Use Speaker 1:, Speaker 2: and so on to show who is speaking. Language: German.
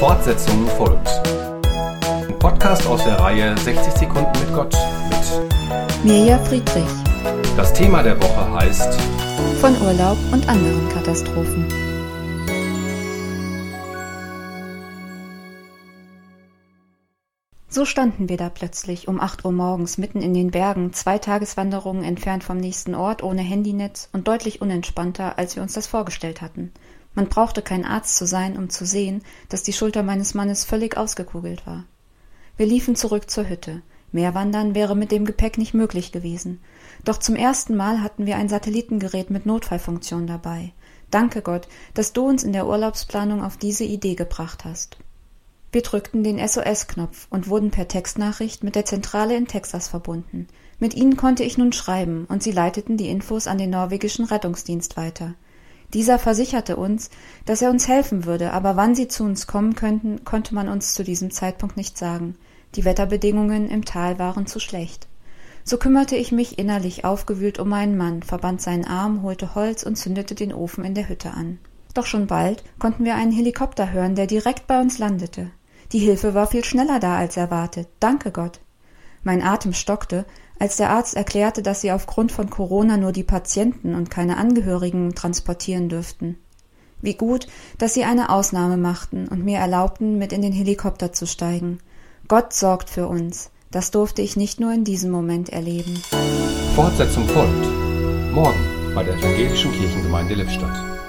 Speaker 1: Fortsetzung folgt. Ein Podcast aus der Reihe 60 Sekunden mit Gott mit
Speaker 2: Mirja Friedrich.
Speaker 1: Das Thema der Woche heißt
Speaker 2: Von Urlaub und anderen Katastrophen. So standen wir da plötzlich um 8 Uhr morgens mitten in den Bergen, zwei Tageswanderungen entfernt vom nächsten Ort, ohne Handynetz und deutlich unentspannter, als wir uns das vorgestellt hatten. Man brauchte kein Arzt zu sein, um zu sehen, dass die Schulter meines Mannes völlig ausgekugelt war. Wir liefen zurück zur Hütte. Mehr wandern wäre mit dem Gepäck nicht möglich gewesen. Doch zum ersten Mal hatten wir ein Satellitengerät mit Notfallfunktion dabei. Danke Gott, dass du uns in der Urlaubsplanung auf diese Idee gebracht hast. Wir drückten den SOS-Knopf und wurden per Textnachricht mit der Zentrale in Texas verbunden. Mit ihnen konnte ich nun schreiben, und sie leiteten die Infos an den norwegischen Rettungsdienst weiter. Dieser versicherte uns, dass er uns helfen würde, aber wann sie zu uns kommen könnten, konnte man uns zu diesem Zeitpunkt nicht sagen. Die Wetterbedingungen im Tal waren zu schlecht. So kümmerte ich mich innerlich aufgewühlt um meinen Mann, verband seinen Arm, holte Holz und zündete den Ofen in der Hütte an. Doch schon bald konnten wir einen Helikopter hören, der direkt bei uns landete. Die Hilfe war viel schneller da als erwartet. Danke Gott. Mein Atem stockte, als der Arzt erklärte, dass sie aufgrund von Corona nur die Patienten und keine Angehörigen transportieren dürften. Wie gut, dass sie eine Ausnahme machten und mir erlaubten, mit in den Helikopter zu steigen. Gott sorgt für uns. Das durfte ich nicht nur in diesem Moment erleben.
Speaker 1: Fortsetzung folgt. Morgen bei der Evangelischen Kirchengemeinde Lippstadt.